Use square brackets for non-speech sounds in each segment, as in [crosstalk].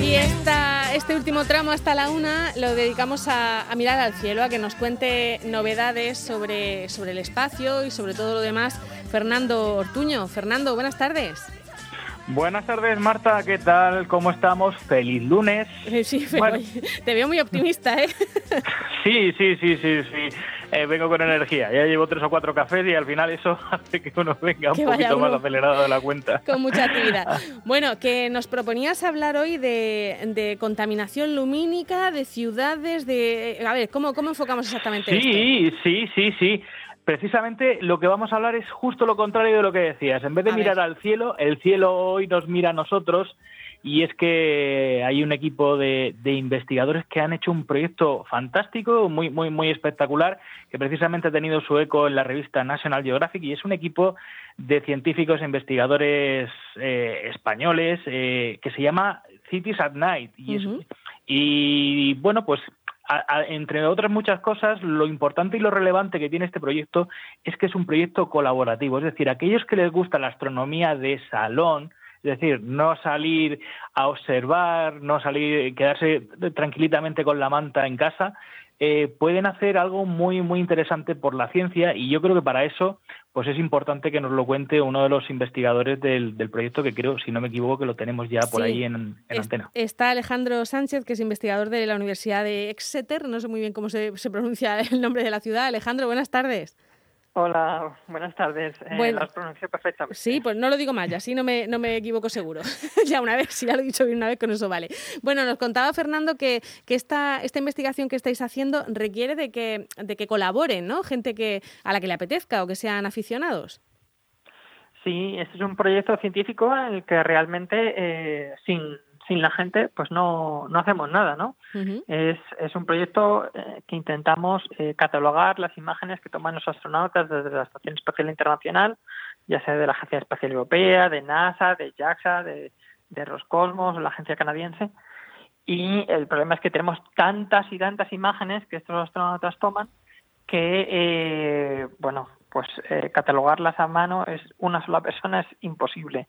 Y esta, este último tramo hasta la una lo dedicamos a, a mirar al cielo, a que nos cuente novedades sobre, sobre el espacio y sobre todo lo demás. Fernando Ortuño. Fernando, buenas tardes. Buenas tardes, Marta. ¿Qué tal? ¿Cómo estamos? Feliz lunes. Eh, Sí, pero Bueno. te veo muy optimista, ¿eh? [laughs] Sí, sí, sí, sí, sí. Eh, vengo con energía. Ya llevo tres o cuatro cafés y al final eso [laughs] hace que uno venga un Que poquito más acelerado de la cuenta. Con mucha actividad. [laughs] Bueno, que nos proponías hablar hoy de, de contaminación lumínica, de ciudades, de... A ver, ¿cómo, cómo enfocamos exactamente esto? Sí, sí, sí, sí. Precisamente lo que vamos a hablar es justo lo contrario de lo que decías. En vez de A mirar ver. al cielo, el cielo hoy nos mira a nosotros y es que hay un equipo de, de investigadores que han hecho un proyecto fantástico, muy, muy, muy espectacular, que precisamente ha tenido su eco en la revista National Geographic y es un equipo de científicos e investigadores eh, españoles eh, que se llama Cities at Night. Y, es- y bueno, pues entre otras muchas cosas, lo importante y lo relevante que tiene este proyecto es que es un proyecto colaborativo. Es decir, aquellos que les gusta la astronomía de salón, es decir, no salir a observar, no salir, quedarse tranquilitamente con la manta en casa, eh, pueden hacer algo muy, muy interesante por la ciencia y yo creo que para eso pues es importante que nos lo cuente uno de los investigadores del, del proyecto que creo, si no me equivoco, que lo tenemos ya por Sí. ahí en, en Es- antena. Está Alejandro Sánchez, que es investigador de la Universidad de Exeter. No sé muy bien cómo se, se pronuncia el nombre de la ciudad. Alejandro, buenas tardes. Hola, buenas tardes. Eh, Bueno. Lo has pronunciado perfectamente. Sí, pues no lo digo mal, ya así no me, no me equivoco seguro. [laughs] ya una vez, si ya lo he dicho bien una vez, con eso vale. Bueno, nos contaba Fernando que, que esta, esta investigación que estáis haciendo requiere de que, de que colaboren, ¿no? Gente que, a la que le apetezca o que sean aficionados. Sí, este es un proyecto científico en el que realmente eh, sin, sin la gente pues no, no hacemos nada, ¿no? Es, es un proyecto eh, que intentamos eh, catalogar las imágenes que toman los astronautas desde la Estación Espacial Internacional, ya sea de la Agencia Espacial Europea, de NASA, de JAXA, de, de Roscosmos, la agencia canadiense. Y el problema es que tenemos tantas y tantas imágenes que estos astronautas toman que, eh, bueno, pues eh, catalogarlas a mano es una sola persona es imposible.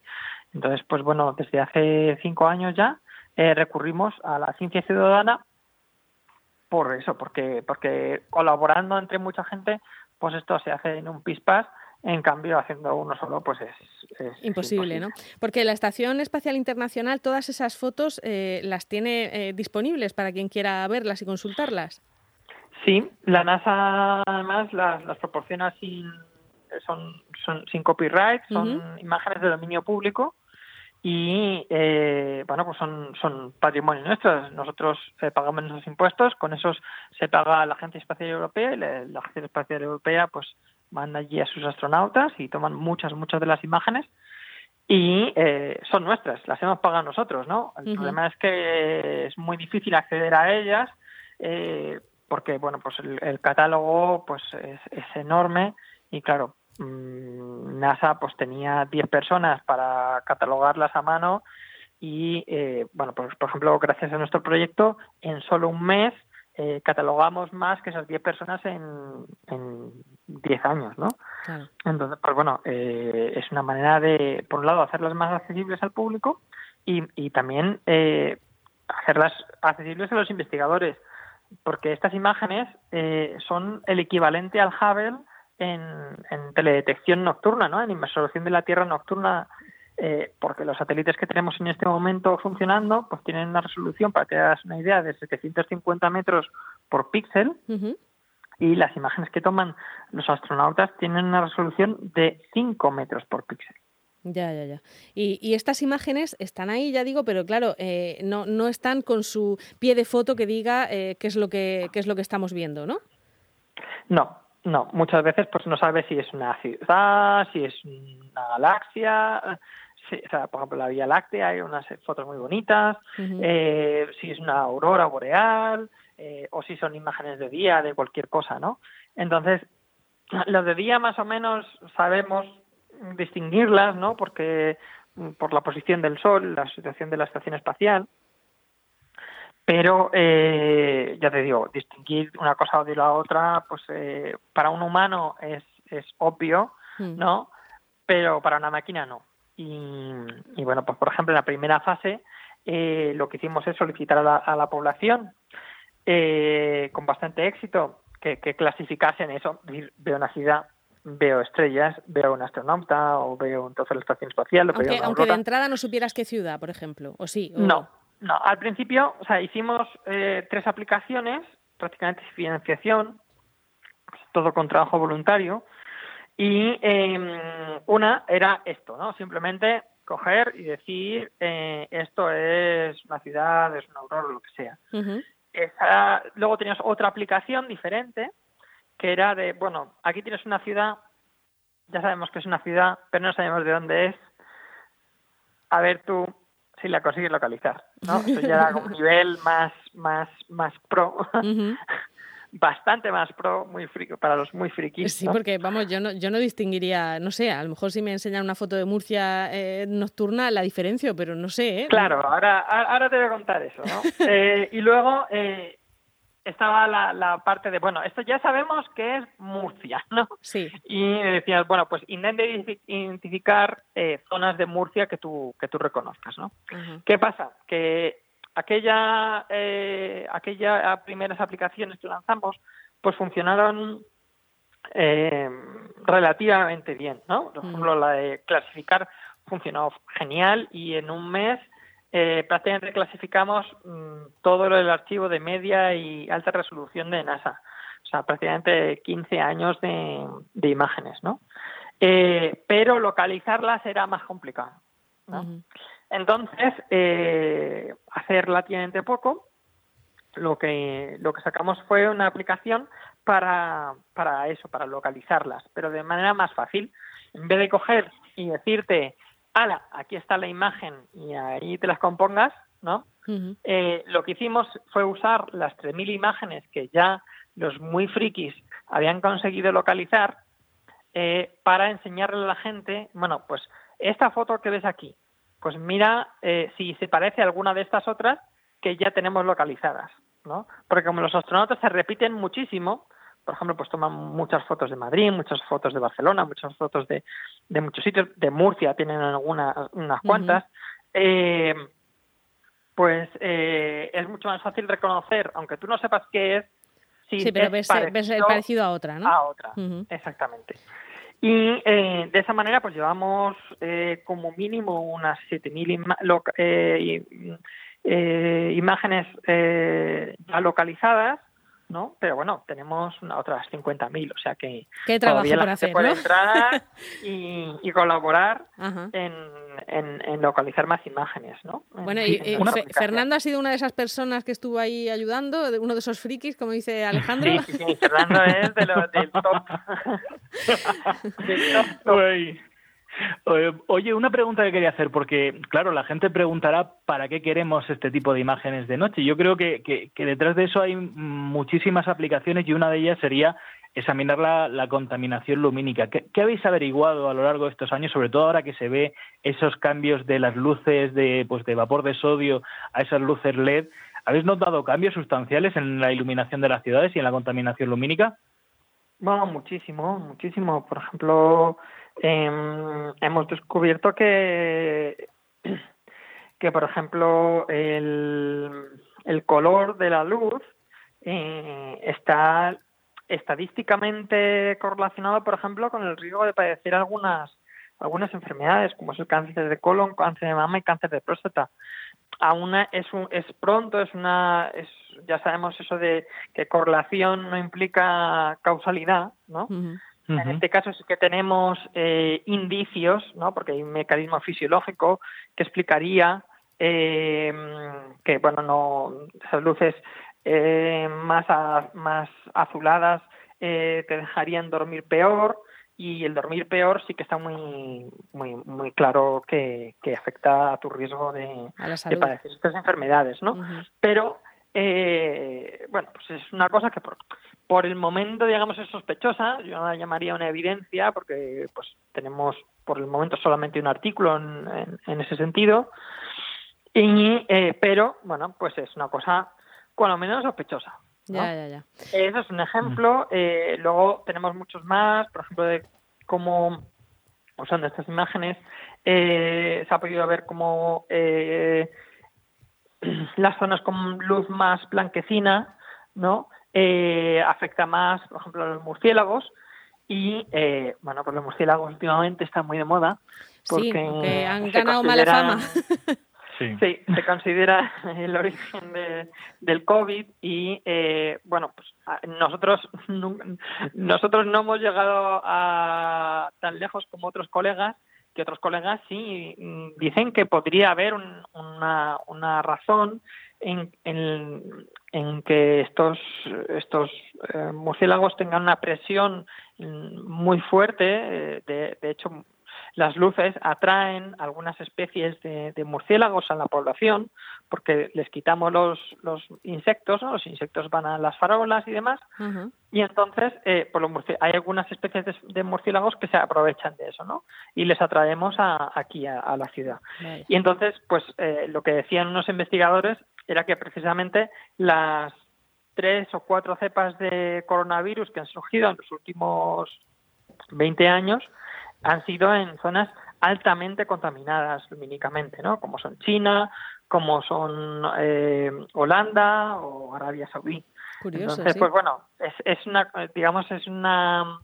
Entonces, pues bueno, desde hace cinco años ya eh, recurrimos a la ciencia ciudadana por eso, porque porque colaborando entre mucha gente, pues esto se hace en un pispás. En cambio, haciendo uno solo, pues es, es Imposible, ¿no? Porque la Estación Espacial Internacional, todas esas fotos eh, las tiene eh, disponibles para quien quiera verlas y consultarlas. Sí, la NASA además las, las proporciona sin son, son sin copyright, son imágenes de dominio público y eh, bueno pues son son patrimonio nuestro. Nosotros eh, pagamos nuestros impuestos, con esos se paga la Agencia Espacial Europea y la, la Agencia Espacial Europea pues manda allí a sus astronautas y toman muchas muchas de las imágenes y eh, son nuestras, las hemos pagado nosotros, ¿no? El problema es que es muy difícil acceder a ellas eh, porque, bueno, pues el, el catálogo pues es, es enorme y claro, mm, NASA pues tenía 10 personas para catalogarlas a mano y, eh, bueno, pues por ejemplo, gracias a nuestro proyecto, en solo un mes eh, catalogamos más que esas 10 personas en, en 10 años, ¿no? Claro. Entonces, pues bueno, eh, es una manera de, por un lado, hacerlas más accesibles al público y, y también eh, hacerlas accesibles a los investigadores, porque estas imágenes eh, son el equivalente al Hubble en, en teledetección nocturna, ¿no? En resolución de la Tierra nocturna, eh, porque los satélites que tenemos en este momento funcionando, pues tienen una resolución, para que te hagas una idea, de 750 metros por píxel, y las imágenes que toman los astronautas tienen una resolución de 5 metros por píxel. Ya, ya, ya. Y, y estas imágenes están ahí, ya digo, pero claro, eh, no, no están con su pie de foto que diga eh, qué es lo que qué es lo que estamos viendo, ¿no? No, no. Muchas veces pues no sabes si es una ciudad, si es una galaxia. si- o sea, por ejemplo, la Vía Láctea hay unas fotos muy bonitas. Eh, si es una aurora boreal eh, o si son imágenes de día de cualquier cosa, ¿no? Entonces, los de día más o menos sabemos distinguirlas, ¿no? Porque mm, por la posición del Sol, la situación de la estación espacial. Pero, eh, ya te digo, distinguir una cosa de la otra, pues eh, para un humano es es obvio, Mm. ¿no? Pero para una máquina no. Y, y bueno, pues por ejemplo, en la primera fase eh, lo que hicimos es solicitar a la, a la población eh, con bastante éxito que, que clasificasen eso, veo una ciudad, veo estrellas, veo un astronauta o veo entonces la estación espacial. o veo Aunque, una aunque de entrada no supieras qué ciudad, por ejemplo, o sí. o- No, no. Al principio, o sea, hicimos eh, tres aplicaciones, prácticamente sin financiación, todo con trabajo voluntario, y eh, una era esto, ¿no? Simplemente coger y decir eh, esto es una ciudad, es un aurora, lo que sea. Esa- luego tenías otra aplicación diferente que era de, bueno, aquí tienes una ciudad, ya sabemos que es una ciudad, pero no sabemos de dónde es. A ver tú si la consigues localizar, ¿no? [laughs] Eso ya era un nivel más, más, más pro, [laughs] bastante más pro, muy friki, para los muy frikis. Sí, ¿no? porque vamos, yo no, yo no distinguiría, no sé, a lo mejor si me enseñan una foto de Murcia eh, nocturna la diferencio, pero no sé, ¿eh? Claro, ahora, ahora te voy a contar eso, ¿no? [laughs] Eh, y luego eh, estaba la, la parte de, bueno, esto ya sabemos que es Murcia, ¿no? Sí. Y decías, bueno, pues intenta identifi- identificar eh, zonas de Murcia que tú, que tú reconozcas, ¿no? ¿Qué pasa? Que aquella, eh, aquellas primeras aplicaciones que lanzamos, pues funcionaron eh, relativamente bien, ¿no? Por ejemplo, la de clasificar funcionó genial y en un mes eh, prácticamente clasificamos mm, todo del archivo de media y alta resolución de NASA. O sea, prácticamente 15 años de, de imágenes, ¿no? Eh, pero localizarlas era más complicado. ¿no? Entonces, eh, hace relativamente poco, lo que, lo que sacamos fue una aplicación para, para eso, para localizarlas, pero de manera más fácil. En vez de coger y decirte, ala, aquí está la imagen y ahí te las compongas, ¿no? Eh, lo que hicimos fue usar las 3.000 imágenes que ya los muy frikis habían conseguido localizar eh, para enseñarle a la gente, bueno, pues esta foto que ves aquí, pues mira eh, si se parece a alguna de estas otras que ya tenemos localizadas, ¿no? Porque como los astronautas se repiten muchísimo, por ejemplo, pues toman muchas fotos de Madrid, muchas fotos de Barcelona, muchas fotos de, de muchos sitios, de Murcia tienen algunas, unas cuantas, eh, pues eh, es mucho más fácil reconocer, aunque tú no sepas qué es, si Sí, pero es ves, parecido parecido a otra, ¿no? a otra. Exactamente. Y eh, de esa manera, pues llevamos eh, como mínimo unas 7.000 ima- loca- eh, eh, imágenes eh, ya localizadas, ¿no? Pero bueno, tenemos una- otras 50.000, o sea que Qué trabajo todavía la gente hacer, puede ¿no? entrar [laughs] y, y colaborar en, en- en localizar más imágenes, ¿no? Bueno, En- y, aplicación. Fernando ha sido una de esas personas que estuvo ahí ayudando, de- uno de esos frikis, como dice Alejandro. Sí, sí, sí, Fernando es de los del top. [laughs] [laughs] Del top, top. Eh, Oye, una pregunta que quería hacer, porque claro, la gente preguntará para qué queremos este tipo de imágenes de noche. Yo creo que, detrás de eso hay muchísimas aplicaciones y una de ellas sería examinar la, contaminación lumínica. ¿Qué, qué habéis averiguado a lo largo de estos años, sobre todo ahora que se ve esos cambios de las luces de, pues, de vapor de sodio a esas luces LED? ¿Habéis notado cambios sustanciales en la iluminación de las ciudades y en la contaminación lumínica? Bueno, muchísimo, muchísimo. Por ejemplo, em, hemos descubierto que, que por ejemplo, el, el color de la luz eh, está estadísticamente correlacionado, por ejemplo, con el riesgo de padecer algunas algunas enfermedades, como es el cáncer de colon, cáncer de mama y cáncer de próstata. Aún es un, es pronto, es una, es, ya sabemos eso de que correlación no implica causalidad, ¿no? En este caso sí que tenemos eh, indicios, ¿no? Porque hay un mecanismo fisiológico que explicaría eh, que, bueno, no esas luces eh, más a- más azuladas eh, te dejarían dormir peor y el dormir peor sí que está muy muy muy claro que, que afecta a tu riesgo de, padecer estas enfermedades, ¿no? Pero eh, bueno, pues es una cosa que por, por el momento, digamos, es sospechosa. Yo no la llamaría una evidencia porque pues tenemos por el momento solamente un artículo en, en- en ese sentido. Y, eh, pero, bueno, pues es una cosa cuando menos sospechosa. ¿no? Ya, ya, ya. Eso es un ejemplo. eh, luego tenemos muchos más, por ejemplo, de cómo, usando estas imágenes, eh, se ha podido ver cómo eh, [clears throat] las zonas con luz más blanquecina, ¿no? Eh, afecta más, por ejemplo, a los murciélagos. Y, eh, bueno, pues los murciélagos últimamente están muy de moda. Sí, Porque que han se ganado mala fama. [laughs] Sí. Sí, se considera [laughs] el origen de- del COVID y eh, bueno, pues nosotros nun- nosotros no hemos llegado a tan lejos como otros colegas que otros colegas sí mm, dicen que podría haber un- una, una razón en, en, en que estos estos eh, murciélagos tengan una presión mm, muy fuerte eh, de, de hecho las luces atraen algunas especies de, de murciélagos a la población porque les quitamos los, los insectos, ¿no? los insectos van a las farolas y demás, y entonces eh, pues los hay algunas especies de, de murciélagos que se aprovechan de eso, ¿no? Y les atraemos a- aquí a, a la ciudad. Y entonces, pues eh, lo que decían unos investigadores era que precisamente las tres o cuatro cepas de coronavirus que han surgido en los últimos 20 años han sido en zonas altamente contaminadas lumínicamente, ¿no? Como son China, como son eh, Holanda o Arabia Saudí. Curioso, Entonces, sí. pues bueno, es, es una, digamos, es una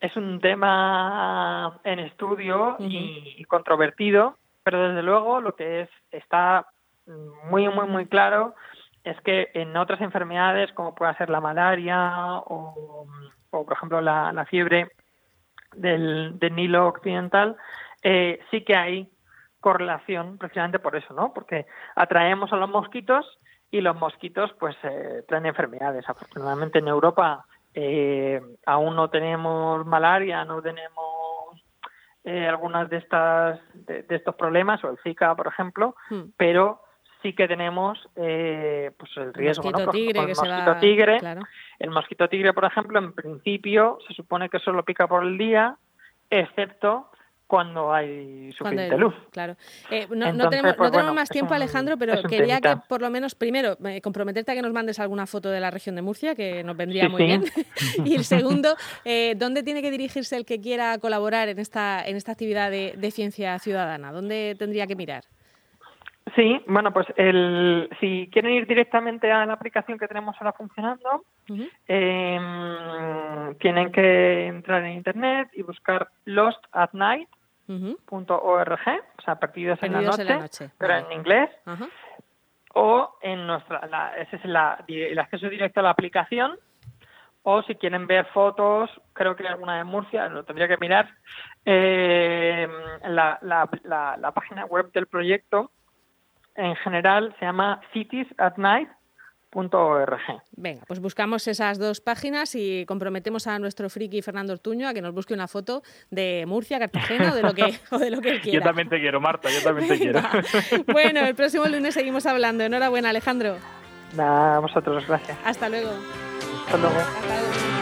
es un tema en estudio y, y controvertido, pero desde luego lo que es está muy muy muy claro es que en otras enfermedades como pueda ser la malaria o, o, por ejemplo la, la fiebre del, del Nilo occidental eh, sí que hay correlación precisamente por eso, ¿no? Porque atraemos a los mosquitos y los mosquitos pues eh, traen enfermedades. Afortunadamente en Europa eh, aún no tenemos malaria, no tenemos eh, algunas de estas de, de estos problemas o el Zika, por ejemplo, Hmm. pero sí que tenemos eh, pues el riesgo, Mosquito ¿no? Tigre que el se mosquito va... tigre, Claro. el mosquito tigre, por ejemplo, en principio se supone que solo pica por el día, excepto cuando hay Cuando suficiente hay- luz. Claro. Eh, no, tenemos, no pues, tenemos bueno, más tiempo, un- Alejandro, pero quería que por lo menos, primero, eh, comprometerte a que nos mandes alguna foto de la región de Murcia, que nos vendría Sí, muy sí. bien. [laughs] [laughs] y el segundo, eh, ¿dónde tiene que dirigirse el que quiera colaborar en esta, en esta actividad de, de ciencia ciudadana? ¿Dónde tendría que mirar? Sí, bueno, pues el, si quieren ir directamente a la aplicación que tenemos ahora funcionando, eh, tienen que entrar en internet y buscar lostatnight.org, Ujú. o sea, perdidos, en, la Perdidos noche, en la noche, pero vale. en inglés, o en nuestra, la- ese es la- el acceso directo a la aplicación, o si quieren ver fotos, creo que alguna de Murcia, lo tendría que mirar, eh, la, la, la, la página web del proyecto en general se llama citiesatnight.org. Venga, pues buscamos esas dos páginas y comprometemos a nuestro friki Fernando Ortuño a que nos busque una foto de Murcia, Cartagena o de lo que, [laughs] o de lo que él quiera. Yo también te quiero, Marta, yo también te quiero. [laughs] Bueno, el próximo lunes seguimos hablando. Enhorabuena, Alejandro. Nada, a vosotros, gracias. Hasta luego. Hasta luego. Hasta luego.